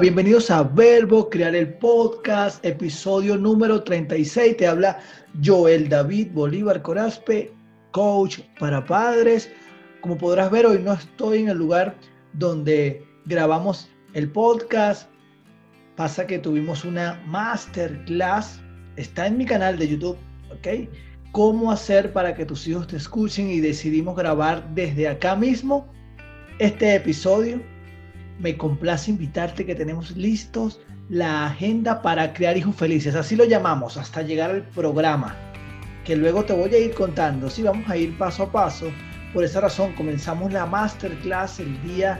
bienvenidos a Verbo Crear el Podcast, episodio número 36. Te habla Joel David Bolívar Corazpe, coach para padres. Como podrás ver, hoy no estoy en el lugar donde grabamos el podcast. Pasa que tuvimos una masterclass, está en mi canal de YouTube, ¿ok? Cómo hacer para que tus hijos te escuchen y decidimos grabar desde acá mismo este episodio me complace invitarte que tenemos listos la agenda para crear hijos felices. Así lo llamamos hasta llegar al programa, que luego te voy a ir contando. Sí, vamos a ir paso a paso. Por esa razón comenzamos la masterclass el día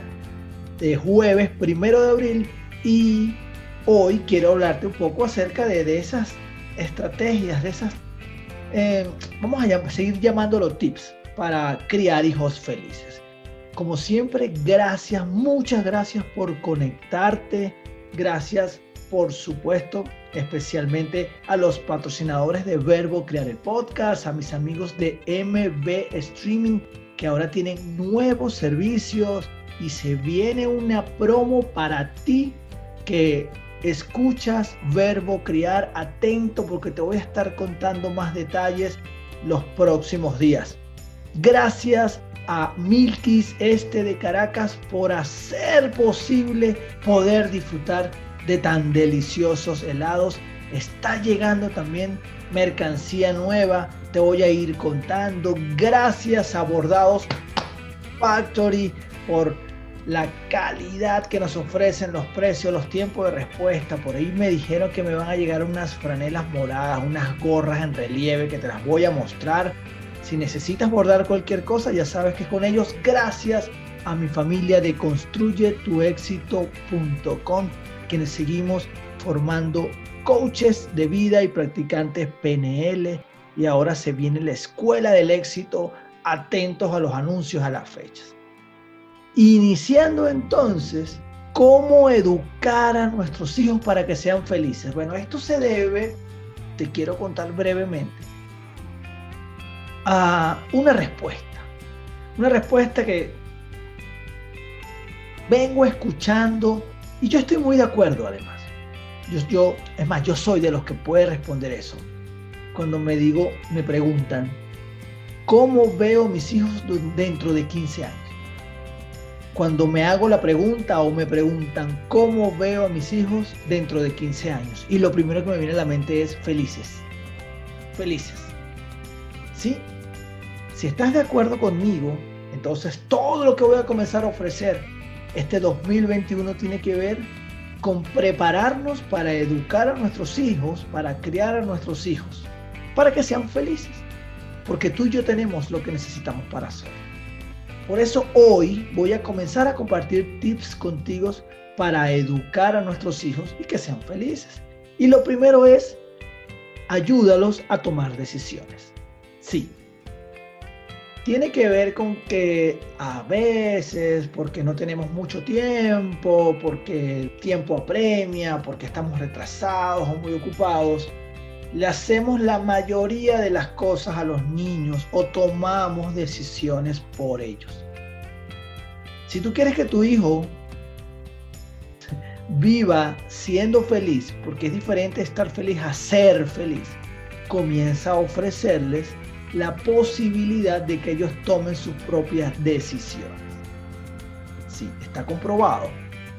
de jueves primero de abril y hoy quiero hablarte un poco acerca de, esas estrategias, de esas, eh, vamos a seguir llamándolo tips para criar hijos felices. Como siempre, gracias, muchas gracias por conectarte. Gracias, por supuesto, especialmente a los patrocinadores de Verbo Crear el Podcast, a mis amigos de MB Streaming, que ahora tienen nuevos servicios y se viene una promo para ti que escuchas Verbo Criar. Atento porque te voy a estar contando más detalles los próximos días. Gracias a Este de Caracas por hacer posible poder disfrutar de tan deliciosos helados. Está llegando también mercancía nueva, te voy a ir contando. Gracias a Bordados Factory por la calidad que nos ofrecen, los precios, los tiempos de respuesta. Por ahí me dijeron que me van a llegar unas franelas moradas, unas gorras en relieve que te las voy a mostrar si necesitas bordar cualquier cosa, ya sabes que con ellos, gracias a mi familia de construyetuexito.com, quienes seguimos formando coaches de vida y practicantes PNL. Y ahora se viene la escuela del éxito, atentos a los anuncios, a las fechas. Iniciando entonces, ¿cómo educar a nuestros hijos para que sean felices? Bueno, esto se debe, te quiero contar brevemente, a una respuesta. Una respuesta que vengo escuchando y yo estoy muy de acuerdo además. Yo, yo, es más, yo soy de los que puede responder eso. Cuando me digo, me preguntan, ¿cómo veo mis hijos dentro de 15 años? Cuando me hago la pregunta o me preguntan, ¿cómo veo a mis hijos dentro de 15 años? Y lo primero que me viene a la mente es felices. Felices. ¿Sí? Si estás de acuerdo conmigo, entonces todo lo que voy a comenzar a ofrecer este 2021 tiene que ver con prepararnos para educar a nuestros hijos, para criar a nuestros hijos, para que sean felices. Porque tú y yo tenemos lo que necesitamos para hacer. Por eso hoy voy a comenzar a compartir tips contigo para educar a nuestros hijos y que sean felices. Y lo primero es, ayúdalos a tomar decisiones. Sí, tiene que ver con que a veces, porque no tenemos mucho tiempo, porque el tiempo apremia, porque estamos retrasados o muy ocupados, le hacemos la mayoría de las cosas a los niños o tomamos decisiones por ellos. Si tú quieres que tu hijo viva siendo feliz, porque es diferente estar feliz a ser feliz, comienza a ofrecerles la posibilidad de que ellos tomen sus propias decisiones. Sí, está comprobado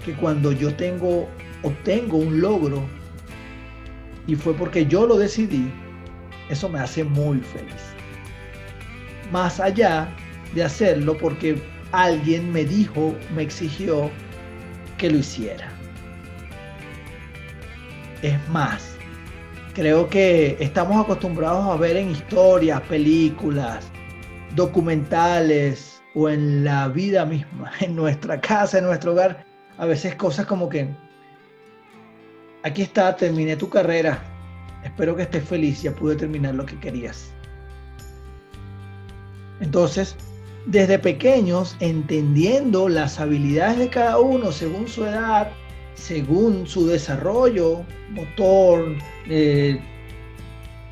que cuando yo tengo, obtengo un logro y fue porque yo lo decidí, eso me hace muy feliz. Más allá de hacerlo porque alguien me dijo, me exigió que lo hiciera. Es más, Creo que estamos acostumbrados a ver en historias, películas, documentales o en la vida misma, en nuestra casa, en nuestro hogar, a veces cosas como que, aquí está, terminé tu carrera, espero que estés feliz, ya pude terminar lo que querías. Entonces, desde pequeños, entendiendo las habilidades de cada uno según su edad, según su desarrollo motor, eh,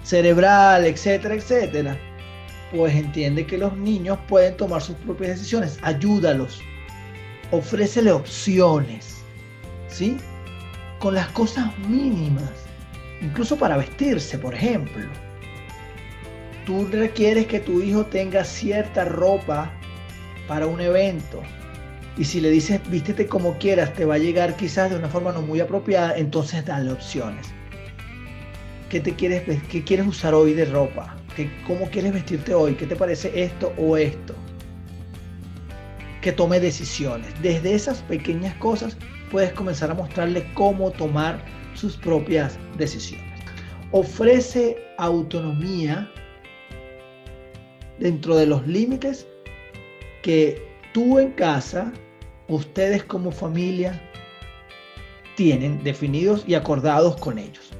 cerebral, etcétera, etcétera, pues entiende que los niños pueden tomar sus propias decisiones. Ayúdalos, ofrécele opciones, ¿sí? con las cosas mínimas, incluso para vestirse, por ejemplo. Tú requieres que tu hijo tenga cierta ropa para un evento. Y si le dices vístete como quieras, te va a llegar quizás de una forma no muy apropiada, entonces dale opciones. ¿Qué te quieres qué quieres usar hoy de ropa? ¿Qué, ¿Cómo quieres vestirte hoy? ¿Qué te parece esto o esto? Que tome decisiones. Desde esas pequeñas cosas puedes comenzar a mostrarle cómo tomar sus propias decisiones. Ofrece autonomía dentro de los límites que tú en casa, ustedes como familia, tienen definidos y acordados con ellos.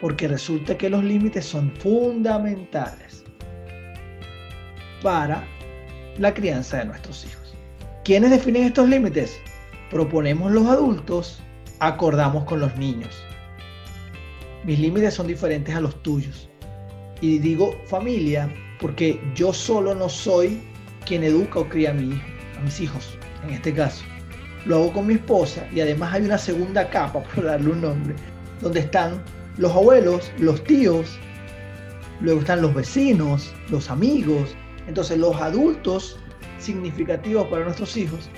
Porque resulta que los límites son fundamentales para la crianza de nuestros hijos. ¿Quiénes definen estos límites? proponemos los adultos, acordamos con los niños. Mis límites son diferentes a los tuyos. Y digo familia porque yo solo no soy quien educa o cría a, a mis hijos, en este caso. Lo hago con mi esposa y además hay una segunda capa, por darle un nombre, donde están los abuelos, los tíos, luego están los vecinos, los amigos. Entonces los adultos significativos para nuestros hijos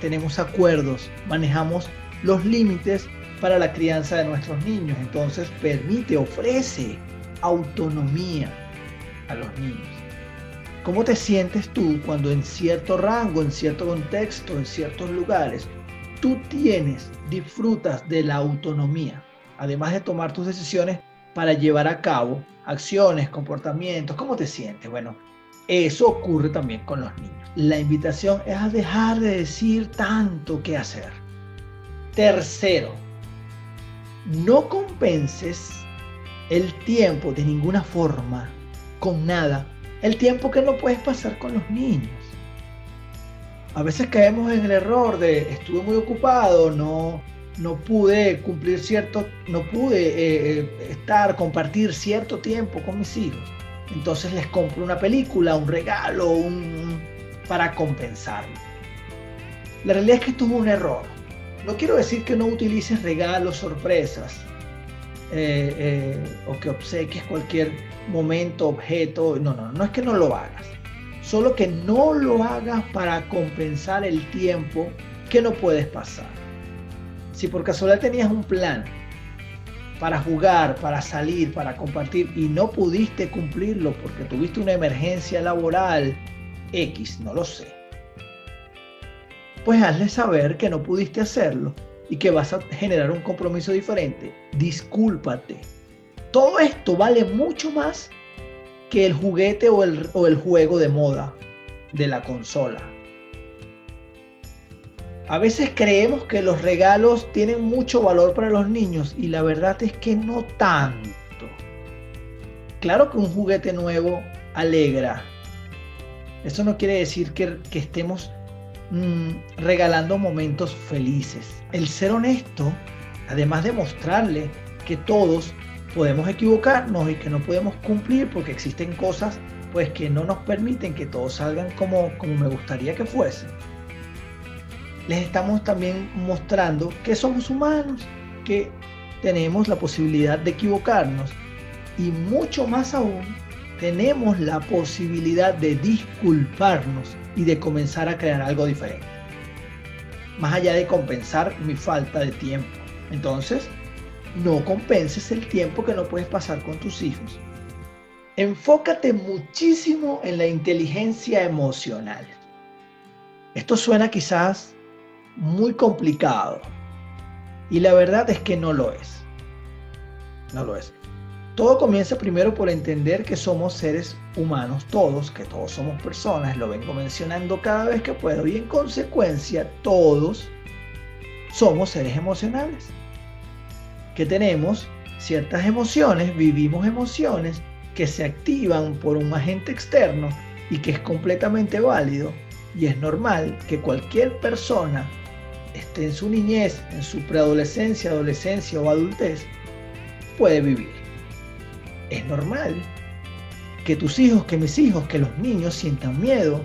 tenemos acuerdos, manejamos los límites para la crianza de nuestros niños. Entonces permite, ofrece autonomía a los niños. ¿Cómo te sientes tú cuando en cierto rango, en cierto contexto, en ciertos lugares, tú tienes, disfrutas de la autonomía, además de tomar tus decisiones para llevar a cabo acciones, comportamientos? ¿Cómo te sientes? Bueno, eso ocurre también con los niños. La invitación es a dejar de decir tanto que hacer. Tercero, no compenses el tiempo de ninguna forma con nada. El tiempo que no puedes pasar con los niños. A veces caemos en el error de estuve muy ocupado, no, no pude cumplir cierto, no pude eh, eh, estar, compartir cierto tiempo con mis hijos entonces les compro una película, un regalo, un, para compensarlo. La realidad es que esto es un error. No quiero decir que no utilices regalos, sorpresas, eh, eh, o que obsequies cualquier momento, objeto. No, no, no es que no lo hagas. Solo que no lo hagas para compensar el tiempo que no puedes pasar. Si por casualidad tenías un plan para jugar, para salir, para compartir y no pudiste cumplirlo porque tuviste una emergencia laboral X, no lo sé. Pues hazle saber que no pudiste hacerlo y que vas a generar un compromiso diferente. Discúlpate. Todo esto vale mucho más que el juguete o el, o el juego de moda de la consola. A veces creemos que los regalos tienen mucho valor para los niños y la verdad es que no tanto. Claro que un juguete nuevo alegra. Eso no quiere decir que, estemos mm, regalando momentos felices. El ser honesto, además de mostrarle que todos podemos equivocarnos y que no podemos cumplir porque existen cosas pues que no nos permiten que todos salgan como, como me gustaría que fuesen les estamos también mostrando que somos humanos, que tenemos la posibilidad de equivocarnos y mucho más aún tenemos la posibilidad de disculparnos y de comenzar a crear algo diferente. Más allá de compensar mi falta de tiempo. Entonces, no compenses el tiempo que no puedes pasar con tus hijos. Enfócate muchísimo en la inteligencia emocional. Esto suena quizás muy complicado. Y la verdad es que no lo es. No lo es. Todo comienza primero por entender que somos seres humanos todos, que todos somos personas, lo vengo mencionando cada vez que puedo, y en consecuencia todos somos seres emocionales, que tenemos ciertas emociones, vivimos emociones que se activan por un agente externo y que es completamente válido y es normal que cualquier persona esté en su niñez, en su preadolescencia, adolescencia o adultez, puede vivir. Es normal que tus hijos, que mis hijos, que los niños sientan miedo,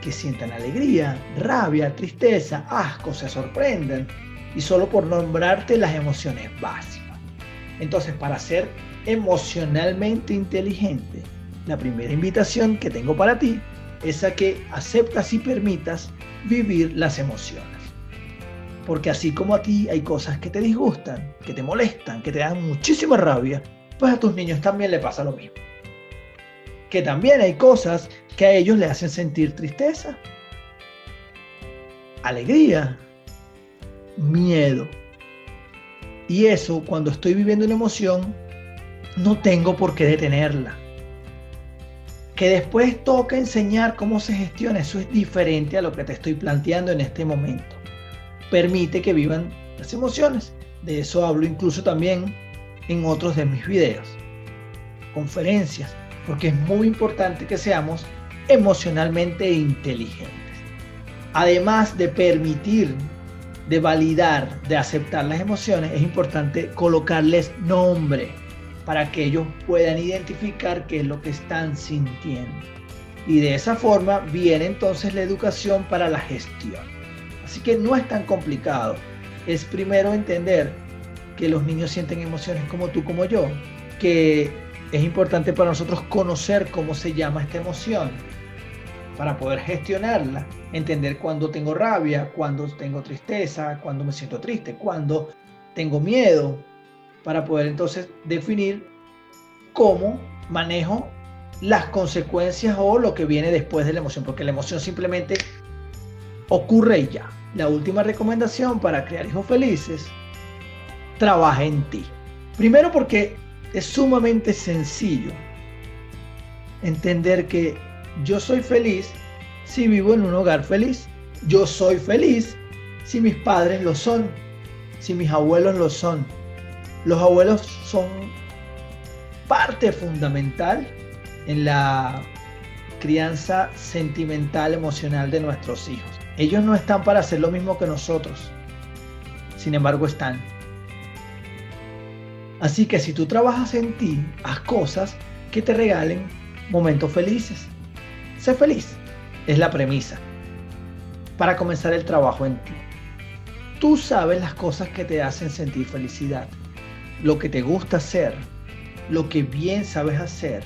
que sientan alegría, rabia, tristeza, asco, se sorprendan, y solo por nombrarte las emociones básicas. Entonces, para ser emocionalmente inteligente, la primera invitación que tengo para ti es a que aceptas y permitas vivir las emociones. Porque así como a ti hay cosas que te disgustan, que te molestan, que te dan muchísima rabia, pues a tus niños también le pasa lo mismo. Que también hay cosas que a ellos le hacen sentir tristeza, alegría, miedo. Y eso, cuando estoy viviendo una emoción, no tengo por qué detenerla. Que después toca enseñar cómo se gestiona, eso es diferente a lo que te estoy planteando en este momento. Permite que vivan las emociones. De eso hablo incluso también en otros de mis videos, conferencias, porque es muy importante que seamos emocionalmente inteligentes. Además de permitir, de validar, de aceptar las emociones, es importante colocarles nombre para que ellos puedan identificar qué es lo que están sintiendo. Y de esa forma viene entonces la educación para la gestión. Así que no es tan complicado. Es primero entender que los niños sienten emociones como tú, como yo, que es importante para nosotros conocer cómo se llama esta emoción para poder gestionarla, entender cuándo tengo rabia, cuándo tengo tristeza, cuándo me siento triste, cuándo tengo miedo, para poder entonces definir cómo manejo las consecuencias o lo que viene después de la emoción, porque la emoción simplemente ocurre y ya. La última recomendación para crear hijos felices, trabaja en ti. Primero porque es sumamente sencillo entender que yo soy feliz si vivo en un hogar feliz. Yo soy feliz si mis padres lo son, si mis abuelos lo son, los abuelos son parte fundamental en la crianza sentimental, emocional de nuestros hijos. Ellos no están para hacer lo mismo que nosotros, sin embargo están. Así que si tú trabajas en ti, haz cosas que te regalen momentos felices. Sé feliz, es la premisa para comenzar el trabajo en ti. Tú sabes las cosas que te hacen sentir felicidad lo que te gusta hacer, lo que bien sabes hacer,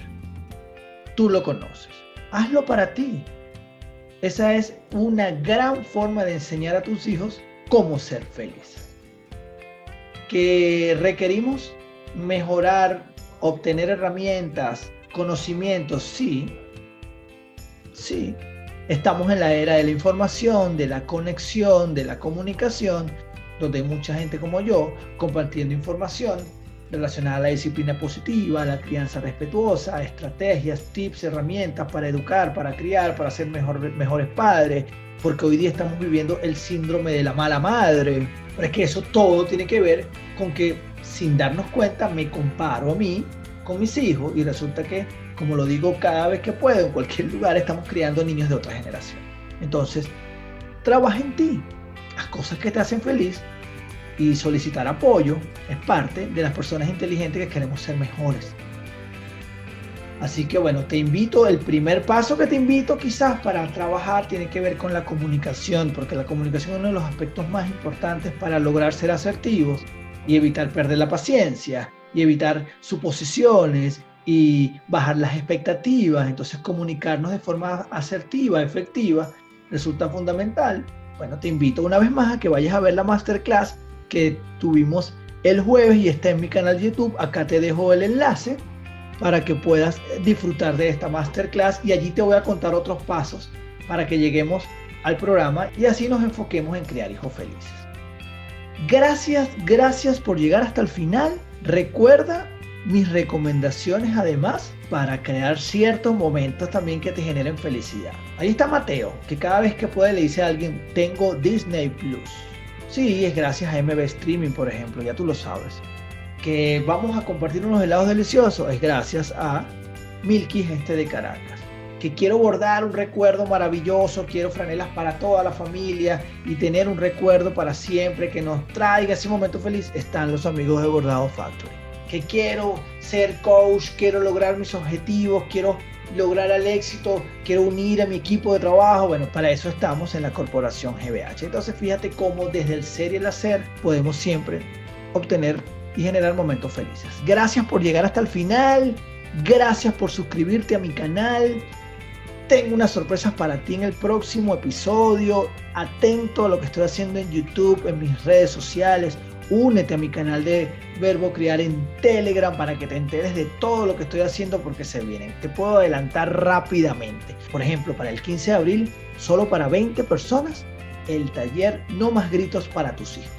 tú lo conoces. Hazlo para ti. Esa es una gran forma de enseñar a tus hijos cómo ser felices. Que requerimos mejorar, obtener herramientas, conocimientos, sí. Sí. Estamos en la era de la información, de la conexión, de la comunicación, donde hay mucha gente como yo compartiendo información relacionada a la disciplina positiva, a la crianza respetuosa, estrategias, tips, herramientas para educar, para criar, para ser mejor, mejores padres, porque hoy día estamos viviendo el síndrome de la mala madre. Pero es que eso todo tiene que ver con que sin darnos cuenta me comparo a mí con mis hijos y resulta que, como lo digo cada vez que puedo, en cualquier lugar estamos criando niños de otra generación. Entonces, trabaja en ti, haz cosas que te hacen feliz y solicitar apoyo es parte de las personas inteligentes que queremos ser mejores. Así que bueno, te invito, el primer paso que te invito quizás para trabajar tiene que ver con la comunicación, porque la comunicación es uno de los aspectos más importantes para lograr ser asertivos y evitar perder la paciencia y evitar suposiciones y bajar las expectativas. Entonces comunicarnos de forma asertiva, efectiva, resulta fundamental. Bueno, te invito una vez más a que vayas a ver la masterclass que tuvimos el jueves y está en mi canal YouTube. Acá te dejo el enlace para que puedas disfrutar de esta masterclass y allí te voy a contar otros pasos para que lleguemos al programa y así nos enfoquemos en crear hijos felices. Gracias, gracias por llegar hasta el final. Recuerda mis recomendaciones además para crear ciertos momentos también que te generen felicidad. Ahí está Mateo, que cada vez que puede le dice a alguien, tengo Disney Plus. Sí, es gracias a MB Streaming, por ejemplo, ya tú lo sabes. Que vamos a compartir unos helados deliciosos, es gracias a Milky Este de Caracas. Que quiero bordar un recuerdo maravilloso, quiero franelas para toda la familia y tener un recuerdo para siempre que nos traiga ese momento feliz, están los amigos de Bordado Factory. Que quiero ser coach, quiero lograr mis objetivos, quiero lograr el éxito, quiero unir a mi equipo de trabajo. Bueno, para eso estamos en la corporación GBH. Entonces fíjate cómo desde el ser y el hacer podemos siempre obtener y generar momentos felices. Gracias por llegar hasta el final. Gracias por suscribirte a mi canal. Tengo unas sorpresas para ti en el próximo episodio. Atento a lo que estoy haciendo en YouTube, en mis redes sociales. Únete a mi canal de Verbo Criar en Telegram para que te enteres de todo lo que estoy haciendo porque se vienen. Te puedo adelantar rápidamente. Por ejemplo, para el 15 de abril, solo para 20 personas, el taller No más gritos para tus hijos.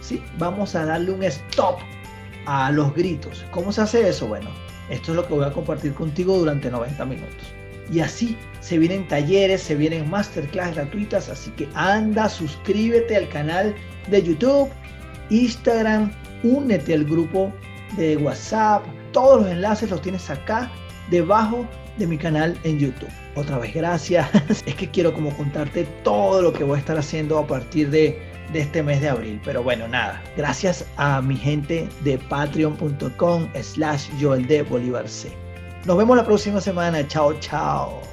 ¿Sí? Vamos a darle un stop a los gritos. ¿Cómo se hace eso? Bueno, esto es lo que voy a compartir contigo durante 90 minutos. Y así se vienen talleres, se vienen masterclass gratuitas, así que anda, suscríbete al canal de YouTube, Instagram, únete al grupo de WhatsApp. Todos los enlaces los tienes acá debajo de mi canal en YouTube. Otra vez, gracias. Es que quiero como contarte todo lo que voy a estar haciendo a partir de, de este mes de abril. Pero bueno, nada. Gracias a mi gente de patreon.com slash Joel Bolívar C. Nos vemos la próxima semana. Chao, chao.